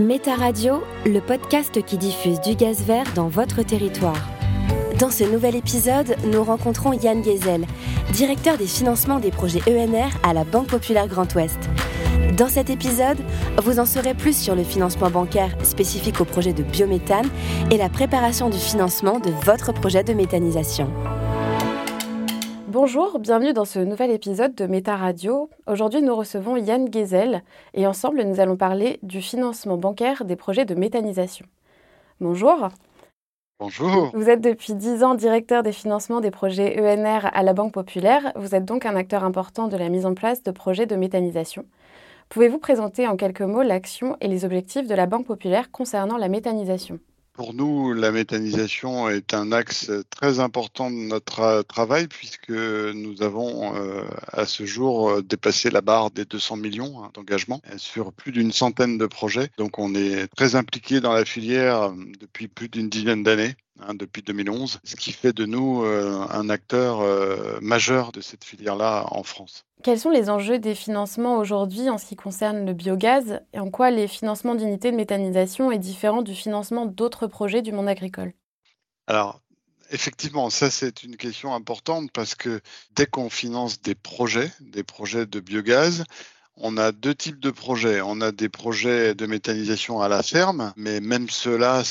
Méta Radio, le podcast qui diffuse du gaz vert dans votre territoire. Dans ce nouvel épisode, nous rencontrons Yann Gezel, directeur des financements des projets ENR à la Banque Populaire Grand Ouest. Dans cet épisode, vous en saurez plus sur le financement bancaire spécifique au projet de biométhane et la préparation du financement de votre projet de méthanisation. Bonjour, bienvenue dans ce nouvel épisode de Méta Radio. Aujourd'hui, nous recevons Yann Gezel et ensemble, nous allons parler du financement bancaire des projets de méthanisation. Bonjour. Bonjour. Vous êtes depuis 10 ans directeur des financements des projets ENR à la Banque Populaire. Vous êtes donc un acteur important de la mise en place de projets de méthanisation. Pouvez-vous présenter en quelques mots l'action et les objectifs de la Banque Populaire concernant la méthanisation? Pour nous, la méthanisation est un axe très important de notre travail puisque nous avons euh, à ce jour dépassé la barre des 200 millions hein, d'engagements sur plus d'une centaine de projets. Donc on est très impliqué dans la filière depuis plus d'une dizaine d'années. Hein, depuis 2011, ce qui fait de nous euh, un acteur euh, majeur de cette filière-là en France. Quels sont les enjeux des financements aujourd'hui en ce qui concerne le biogaz et en quoi les financements d'unités de méthanisation est différent du financement d'autres projets du monde agricole? Alors, Effectivement, ça c'est une question importante parce que dès qu'on finance des projets, des projets de biogaz, on a deux types de projets. On a des projets de méthanisation à la ferme, mais même ceux-là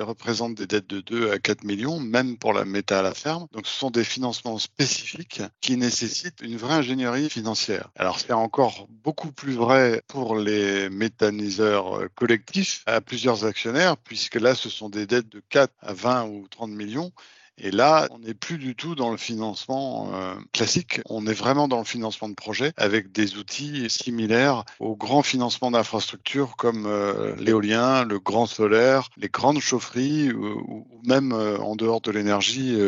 représentent des dettes de 2 à 4 millions, même pour la méta à la ferme. Donc ce sont des financements spécifiques qui nécessitent une vraie ingénierie financière. Alors c'est encore beaucoup plus vrai pour les méthaniseurs collectifs à plusieurs actionnaires, puisque là ce sont des dettes de 4 à 20 ou 30 millions et là, on n'est plus du tout dans le financement euh, classique, on est vraiment dans le financement de projets avec des outils similaires au grand financement d'infrastructures comme euh, l'éolien, le grand solaire, les grandes chaufferies ou, même euh, en dehors de l'énergie,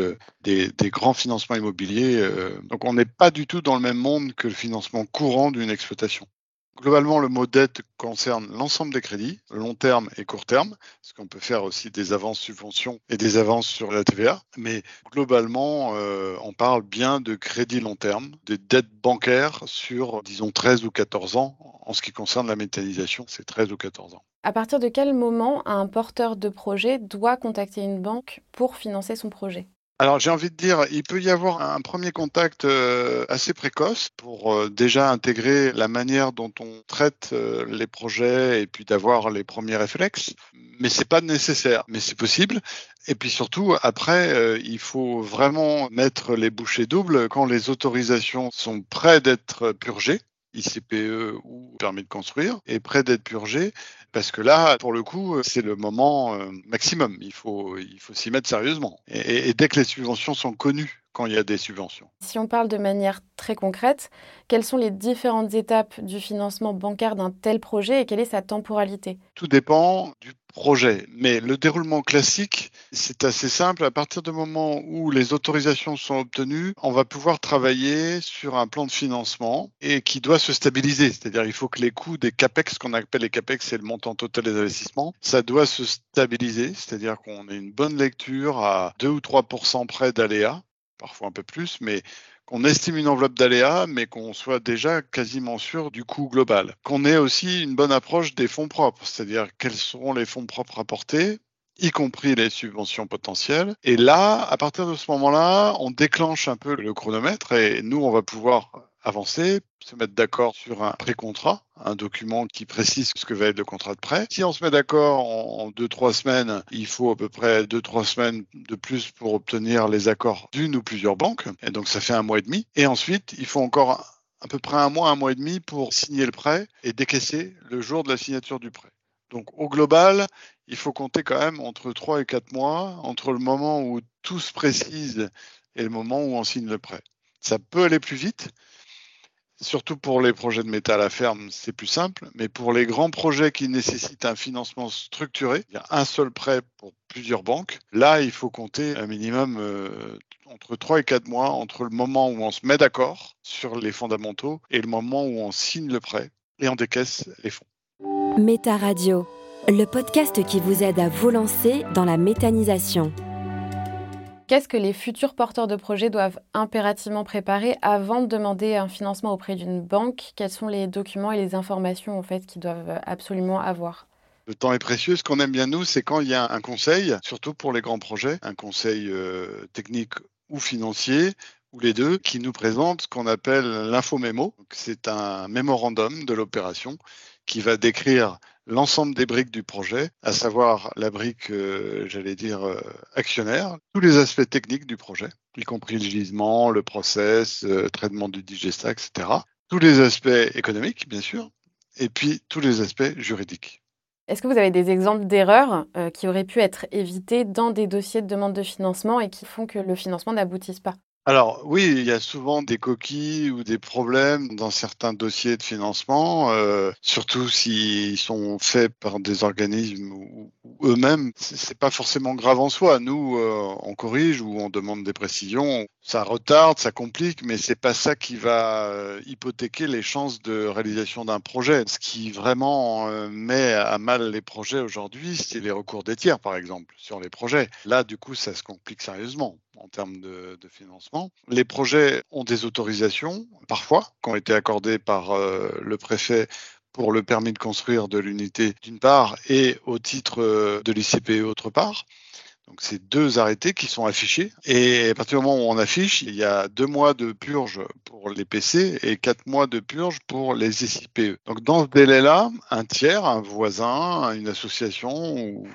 des, des, grands financements immobiliers. donc on n'est pas du tout dans le même monde que le financement courant d'une exploitation. Globalement, le mot dette concerne l'ensemble des crédits, long terme et court terme, parce qu'on peut faire aussi des avances subventions et des avances sur la TVA. Mais globalement, euh, on parle bien de crédits long terme, des dettes bancaires sur, disons, 13 ou 14 ans. En ce qui concerne la méthanisation, c'est 13 ou 14 ans. À partir de quel moment un porteur de projet doit contacter une banque pour financer son projet? Alors j'ai envie de dire, il peut y avoir un premier contact euh, assez précoce pour euh, déjà intégrer la manière dont on traite euh, les projets et puis d'avoir les premiers réflexes. Mais c'est pas nécessaire, mais c'est possible. Et puis surtout, après, il faut vraiment mettre les bouchées doubles quand les autorisations sont prêtes d'être purgées. ICPE ou permis de construire, est prêt d'être purgé parce que là, pour le coup, c'est le moment euh, maximum. Il faut, il faut s'y mettre sérieusement. Et, et, dès que les subventions sont connues, quand il y a des subventions. Si on parle de manière très concrète, quelles sont les différentes étapes du financement bancaire d'un tel projet et quelle est sa temporalité? Tout dépend du projet. Mais le déroulement classique, c'est assez simple. À partir du moment où les autorisations sont obtenues, on va pouvoir travailler sur un plan de financement et qui doit se stabiliser. C'est-à-dire il faut que les coûts des CAPEX, ce qu'on appelle les CAPEX, c'est le montant total des investissements, ça doit se stabiliser. C'est-à-dire qu'on ait une bonne lecture à 2 ou 3% près d'aléas parfois un peu plus, mais qu'on estime une enveloppe d'aléas, mais qu'on soit déjà quasiment sûr du coût global. Qu'on ait aussi une bonne approche des fonds propres, c'est-à-dire quels seront les fonds propres apportés, y compris les subventions potentielles. Et là, à partir de ce moment-là, on déclenche un peu le chronomètre et nous, on va pouvoir avancer, se mettre d'accord sur un pré-contrat, un document qui précise ce que va être le contrat de prêt. Si on se met d'accord en deux, trois semaines, il faut à peu près deux, trois semaines de plus pour obtenir les accords d'une ou plusieurs banques. Et donc, ça fait un mois et demi. Et ensuite, il faut encore à peu près un mois, un mois et demi pour signer le prêt et décaisser le jour de la signature du prêt. Donc, au global, il faut compter quand même entre trois et quatre mois entre le moment où tout se précise et le moment où on signe le prêt. Ça peut aller plus vite, Surtout pour les projets de métal à ferme, c'est plus simple. Mais pour les grands projets qui nécessitent un financement structuré, il y a un seul prêt pour plusieurs banques. Là, il faut compter un minimum euh, entre 3 et 4 mois entre le moment où on se met d'accord sur les fondamentaux et le moment où on signe le prêt et on décaisse les fonds. Méta Radio, le podcast qui vous aide à vous lancer dans la méthanisation. Qu'est-ce que les futurs porteurs de projets doivent impérativement préparer avant de demander un financement auprès d'une banque? Quels sont les documents et les informations en fait qu'ils doivent absolument avoir? Le temps est précieux. Ce qu'on aime bien, nous, c'est quand il y a un conseil, surtout pour les grands projets, un conseil euh, technique ou financier, ou les deux, qui nous présente ce qu'on appelle l'infomémo. C'est un mémorandum de l'opération qui va décrire l'ensemble des briques du projet, à savoir la brique, euh, j'allais dire, euh, actionnaire, tous les aspects techniques du projet, y compris le gisement, le process, le traitement du digesta, etc. Tous les aspects économiques, bien sûr, et puis tous les aspects juridiques. Est-ce que vous avez des exemples d'erreurs euh, qui auraient pu être évitées dans des dossiers de demande de financement et qui font que le financement n'aboutisse pas? Alors oui, il y a souvent des coquilles ou des problèmes dans certains dossiers de financement, euh, surtout s'ils sont faits par des organismes ou, eux-mêmes. C'est pas forcément grave en soi. Nous, euh, on corrige ou on demande des précisions. Ça retarde, ça complique, mais c'est pas ça qui va euh, hypothéquer les chances de réalisation d'un projet. Ce qui vraiment euh, met à mal les projets aujourd'hui, c'est les recours des tiers, par exemple, sur les projets. Là, du coup, ça se complique sérieusement en termes de, financement. Les projets ont des autorisations, parfois, qui ont été accordées par euh, le préfet pour le permis de construire de l'unité d'une part et au titre euh, de l'ICPE autre part. Donc c'est deux arrêtés qui sont affichés. Et à partir du moment où on affiche, il y a deux mois de purge pour les PC et quatre mois de purge pour les SIPE. Donc dans ce délai-là, un tiers, un voisin, une association ou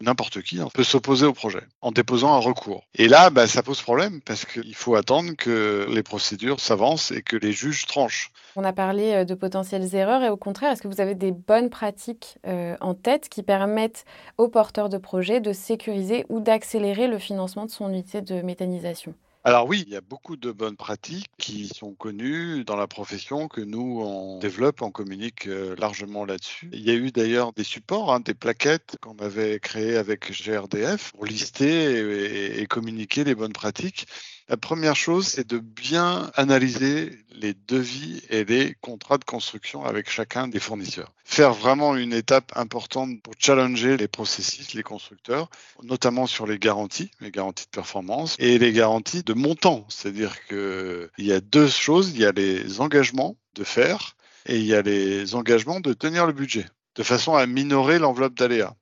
n'importe qui hein, peut s'opposer au projet en déposant un recours. Et là, bah, ça pose problème parce qu'il faut attendre que les procédures s'avancent et que les juges tranchent. On a parlé euh, de potentielles erreurs et au contraire, est-ce que vous avez des bonnes pratiques euh, en tête qui permettent aux porteurs de projets de sécuriser ou d'accélérer le financement de son unité de méthanisation? Alors oui, il y a beaucoup de bonnes pratiques qui sont connues dans la profession, que nous, on développe, on communique euh, largement là-dessus. Il y a eu d'ailleurs des supports, hein, des plaquettes qu'on avait créées avec GRDF pour lister et communiquer les bonnes pratiques. La première chose, c'est de bien analyser les devis et les contrats de construction avec chacun des fournisseurs. Faire vraiment une étape importante pour challenger les processus, les constructeurs, notamment sur les garanties, les garanties de performance et les garanties de montant. C'est-à-dire qu'il y a deux choses, il y a les engagements de faire et il y a les engagements de tenir le budget, de façon à minorer l'enveloppe d'aléas.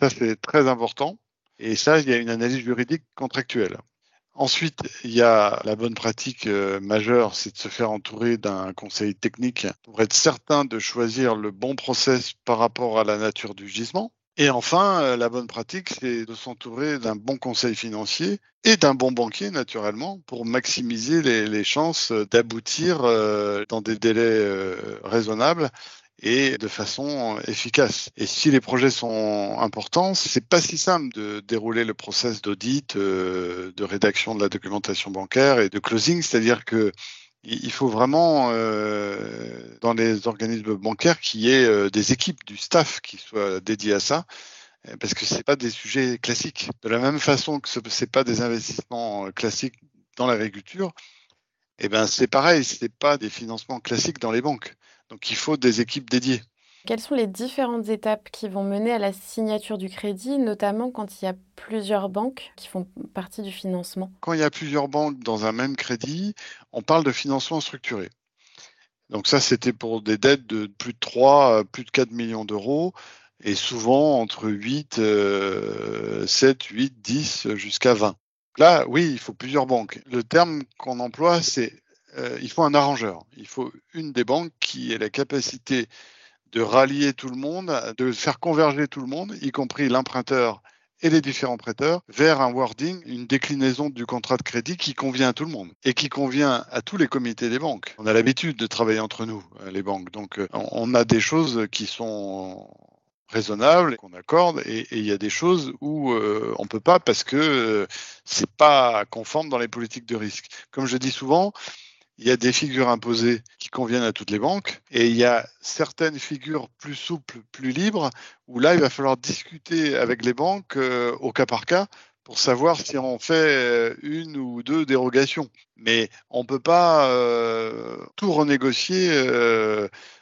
Ça, c'est très important. Et ça, il y a une analyse juridique contractuelle. Ensuite, il y a la bonne pratique euh, majeure, c'est de se faire entourer d'un conseil technique pour être certain de choisir le bon process par rapport à la nature du gisement. Et enfin, euh, la bonne pratique, c'est de s'entourer d'un bon conseil financier et d'un bon banquier, naturellement, pour maximiser les, chances d'aboutir euh, dans des délais raisonnables et de façon efficace. Et si les projets sont importants, c'est pas si simple de dérouler le process d'audit, euh, de rédaction de la documentation bancaire et de closing, c'est-à-dire que il faut vraiment, euh, dans les organismes bancaires, qu'il y ait euh, des équipes du staff qui soient dédiées à ça, parce que c'est pas des sujets classiques. De la même façon que ce c'est pas des investissements classiques dans l'agriculture, eh ben c'est pareil, c'est pas des financements classiques dans les banques. Donc il faut des équipes dédiées. Quelles sont les différentes étapes qui vont mener à la signature du crédit, notamment quand il y a plusieurs banques qui font partie du financement? Quand il y a plusieurs banques dans un même crédit, on parle de financement structuré. Donc ça, c'était pour des dettes de plus de 3, plus de 4 millions d'euros, et souvent entre 8, 7, 8, 10 jusqu'à 20. Là, oui, il faut plusieurs banques. Le terme qu'on emploie, c'est euh, il faut un arrangeur. Il faut une des banques qui ait la capacité de rallier tout le monde, de faire converger tout le monde, y compris l'emprunteur et les différents prêteurs, vers un wording, une déclinaison du contrat de crédit qui convient à tout le monde et qui convient à tous les comités des banques. On a l'habitude de travailler entre nous, euh, les banques. Donc, euh, on a des choses qui sont raisonnables qu'on accorde et il y a des choses où on peut pas parce que c'est pas conforme dans les politiques de risque. Comme je dis souvent, il y a des figures imposées qui conviennent à toutes les banques et il y a certaines figures plus souples, plus libres, où là, il va falloir discuter avec les banques euh, au cas par cas pour savoir si on fait euh, une ou deux dérogations. Mais on ne peut pas euh, tout renégocier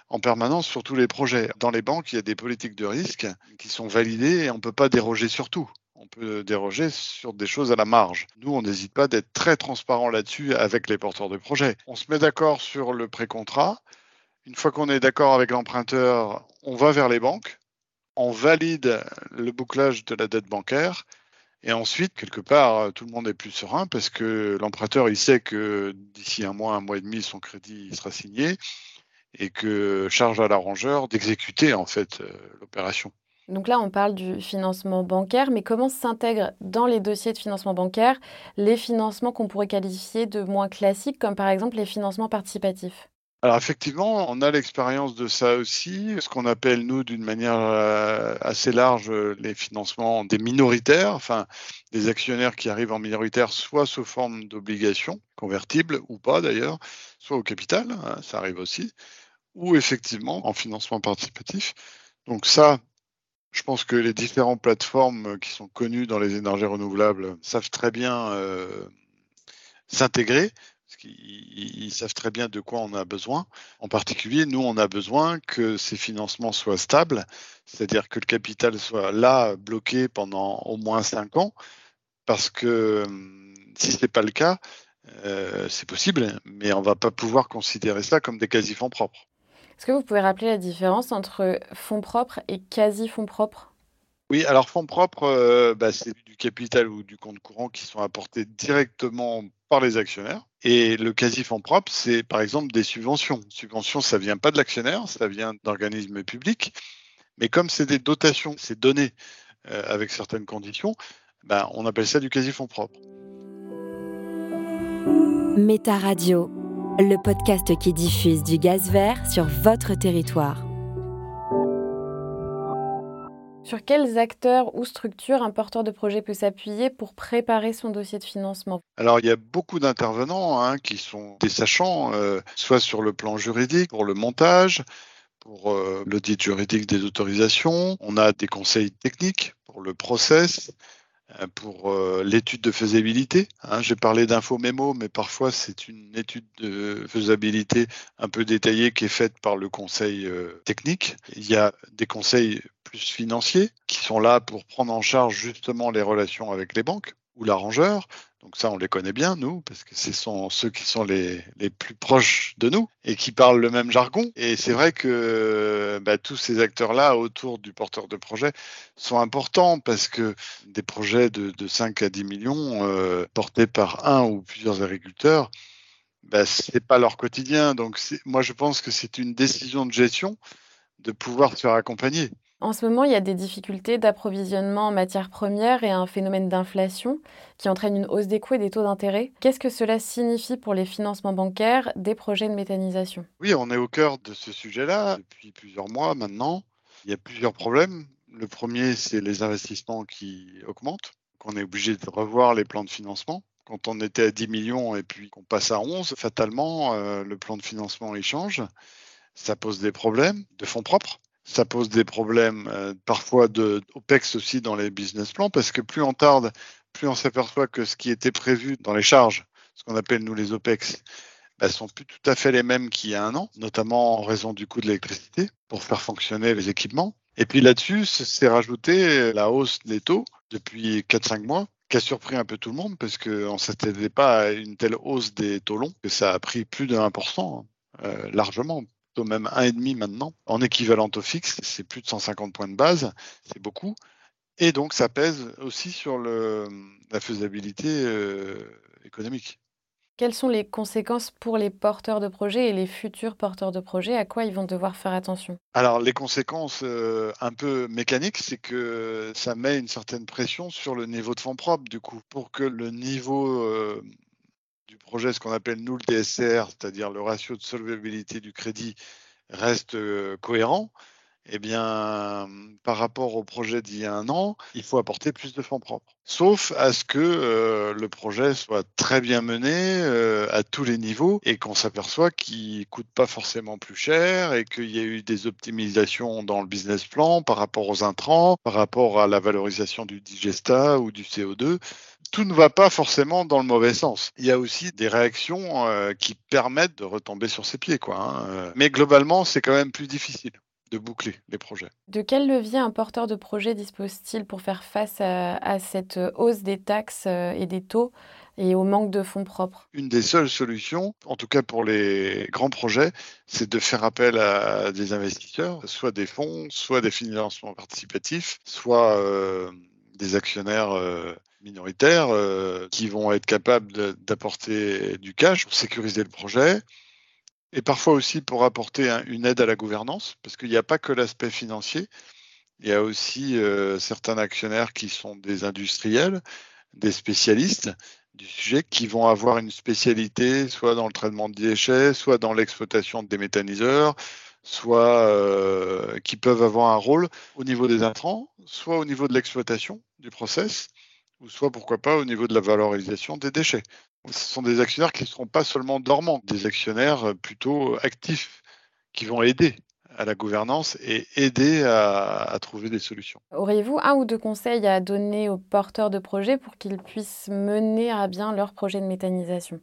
en permanence sur tous les projets. Dans les banques, il y a des politiques de risque qui sont validées et on ne peut pas déroger sur tout on peut déroger sur des choses à la marge. Nous, on n'hésite pas d'être très transparent là-dessus avec les porteurs de projets. On se met d'accord sur le pré-contrat. Une fois qu'on est d'accord avec l'emprunteur, on va vers les banques, on valide le bouclage de la dette bancaire et ensuite, quelque part, tout le monde est plus serein parce que l'emprunteur, il sait que d'ici un mois, un mois et demi, son crédit sera signé et que charge à l'arrangeur d'exécuter en fait euh, l'opération. Donc là, on parle du financement bancaire, mais comment s'intègrent dans les dossiers de financement bancaire les financements qu'on pourrait qualifier de moins classiques, comme par exemple les financements participatifs? Alors effectivement, on a l'expérience de ça aussi, ce qu'on appelle nous d'une manière euh, assez large les financements des minoritaires, enfin des actionnaires qui arrivent en minoritaire soit sous forme d'obligations convertibles ou pas d'ailleurs, soit au capital, hein, ça arrive aussi, ou effectivement en financement participatif. Donc ça, je pense que les différentes plateformes qui sont connues dans les énergies renouvelables savent très bien euh, s'intégrer, parce qu'ils savent très bien de quoi on a besoin. En particulier, nous, on a besoin que ces financements soient stables, c'est-à-dire que le capital soit là, bloqué pendant au moins cinq ans, parce que si ce n'est pas le cas, euh, c'est possible, mais on ne va pas pouvoir considérer ça comme des quasi-fonds propres. Est-ce que vous pouvez rappeler la différence entre fonds propres et quasi-fonds propres? Oui, alors fonds propres, euh, bah, c'est du capital ou du compte courant qui sont apportés directement par les actionnaires. Et le quasi-fonds propre, c'est par exemple des subventions. Subventions, ça vient pas de l'actionnaire, ça vient d'organismes publics. Mais comme c'est des dotations, c'est donné euh, avec certaines conditions, bah, on appelle ça du quasi-fonds propre. Méta Radio le podcast qui diffuse du gaz vert sur votre territoire. Sur quels acteurs ou structures un porteur de projet peut s'appuyer pour préparer son dossier de financement? Alors, il y a beaucoup d'intervenants hein, qui sont des sachants, euh, soit sur le plan juridique, pour le montage, pour euh, l'audit juridique des autorisations. On a des conseils techniques pour le process, pour euh, l'étude de faisabilité. Hein. J'ai parlé d'info mémo, mais parfois c'est une étude de faisabilité un peu détaillée qui est faite par le conseil euh, technique. Il y a des conseils plus financiers qui sont là pour prendre en charge justement les relations avec les banques ou l'arrangeur. Donc ça, on les connaît bien, nous, parce que ce sont ceux qui sont les, les plus proches de nous et qui parlent le même jargon. Et c'est vrai que bah, tous ces acteurs-là autour du porteur de projet sont importants parce que des projets de, de 5 à 10 millions euh, portés par un ou plusieurs agriculteurs, bah, ce n'est pas leur quotidien. Donc moi, je pense que c'est une décision de gestion de pouvoir se faire accompagner. En ce moment, il y a des difficultés d'approvisionnement en matières premières et un phénomène d'inflation qui entraîne une hausse des coûts et des taux d'intérêt. Qu'est-ce que cela signifie pour les financements bancaires des projets de méthanisation? Oui, on est au cœur de ce sujet-là depuis plusieurs mois maintenant. Il y a plusieurs problèmes. Le premier, c'est les investissements qui augmentent. On est obligé de revoir les plans de financement. Quand on était à 10 millions et puis qu'on passe à 11, fatalement, euh, le plan de financement il change. Ça pose des problèmes de fonds propres ça pose des problèmes euh, parfois de OPEX aussi dans les business plans parce que plus on tarde, plus on s'aperçoit que ce qui était prévu dans les charges, ce qu'on appelle nous les OPEX, bah, sont plus tout à fait les mêmes qu'il y a un an, notamment en raison du coût de l'électricité pour faire fonctionner les équipements. Et puis là-dessus, c'est rajouté la hausse des taux depuis 4-5 mois qui a surpris un peu tout le monde parce qu'on ne s'attendait pas à une telle hausse des taux longs, que ça a pris plus de 1%, hein, euh, largement, même 1,5 maintenant. En équivalent au fixe, c'est plus de 150 points de base, c'est beaucoup. Et donc, ça pèse aussi sur le, la faisabilité euh, économique. Quelles sont les conséquences pour les porteurs de projets et les futurs porteurs de projets? À quoi ils vont devoir faire attention? Alors, les conséquences euh, un peu mécaniques, c'est que ça met une certaine pression sur le niveau de fonds propres, du coup, pour que le niveau euh, du projet, ce qu'on appelle nous le DSR, c'est-à-dire le ratio de solvabilité du crédit, reste euh, cohérent, eh bien, par rapport au projet d'il y a un an, il faut apporter plus de fonds propres. Sauf à ce que le projet soit très bien mené à tous les niveaux et qu'on s'aperçoit qu'il coûte pas forcément plus cher et qu'il y a eu des optimisations dans le business plan par rapport aux intrants, par rapport à la valorisation du digesta ou du CO2 tout ne va pas forcément dans le mauvais sens. Il y a aussi des réactions qui permettent de retomber sur ses pieds, quoi. Hein. Mais globalement, c'est quand même plus difficile de boucler les projets. De quel levier un porteur de projet dispose-t-il pour faire face à, cette hausse des taxes euh, et des taux et au manque de fonds propres? Une des seules solutions, en tout cas pour les grands projets, c'est de faire appel à des investisseurs, soit des fonds, soit des financements participatifs, soit euh, des actionnaires euh, minoritaires qui vont être capables d'apporter du cash pour sécuriser le projet et parfois aussi pour apporter une aide à la gouvernance, parce qu'il n'y a pas que l'aspect financier, il y a aussi euh, certains actionnaires qui sont des industriels, des spécialistes du sujet, qui vont avoir une spécialité soit dans le traitement de déchets, soit dans l'exploitation des méthaniseurs, soit euh, qui peuvent avoir un rôle au niveau des intrants, soit au niveau de l'exploitation du process, ou soit pourquoi pas au niveau de la valorisation des déchets. Ce sont des actionnaires qui ne seront pas seulement dormants, des actionnaires euh, plutôt actifs qui vont aider à la gouvernance et aider à, trouver des solutions. Auriez-vous un ou deux conseils à donner aux porteurs de projets pour qu'ils puissent mener à bien leur projet de méthanisation?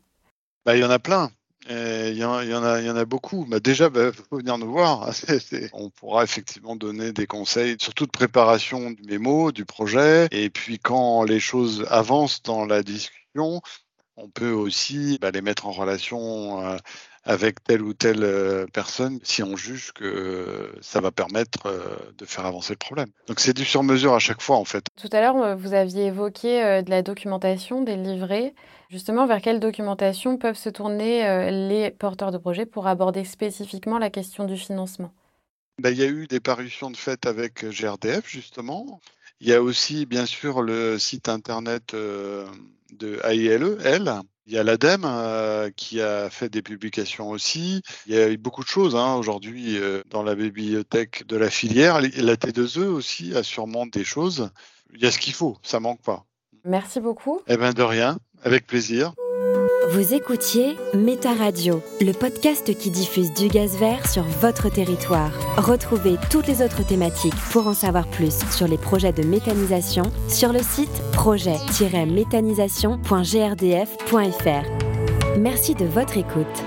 Bah, Il y en a plein. Il y, en, y en a, y en a beaucoup. Bah, déjà, il bah, faut venir nous voir. On pourra effectivement donner des conseils, surtout de préparation du mémo, du projet. Et puis quand les choses avancent dans la discussion, on peut aussi bah, les mettre en relation euh, avec telle ou telle euh, personne si on juge que ça va permettre euh, de faire avancer le problème. Donc c'est du sur-mesure à chaque fois en fait. Tout à l'heure, vous aviez évoqué de la documentation, des livrets. Justement, vers quelle documentation peuvent se tourner les porteurs de projets pour aborder spécifiquement la question du financement? Bah, Il y a eu des parutions de fait avec GRDF justement. Il y a aussi bien sûr le site internet de AILE, elle. Il y a l'ADEME euh, qui a fait des publications aussi. Il y a eu beaucoup de choses hein, aujourd'hui euh, dans la bibliothèque de la filière. La T2E aussi a sûrement des choses. Il y a ce qu'il faut, ça manque pas. Merci beaucoup. Eh bien de rien, avec plaisir. Vous écoutiez Méta Radio, le podcast qui diffuse du gaz vert sur votre territoire. Retrouvez toutes les autres thématiques pour en savoir plus sur les projets de méthanisation sur le site projet-méthanisation.grdf.fr. Merci de votre écoute.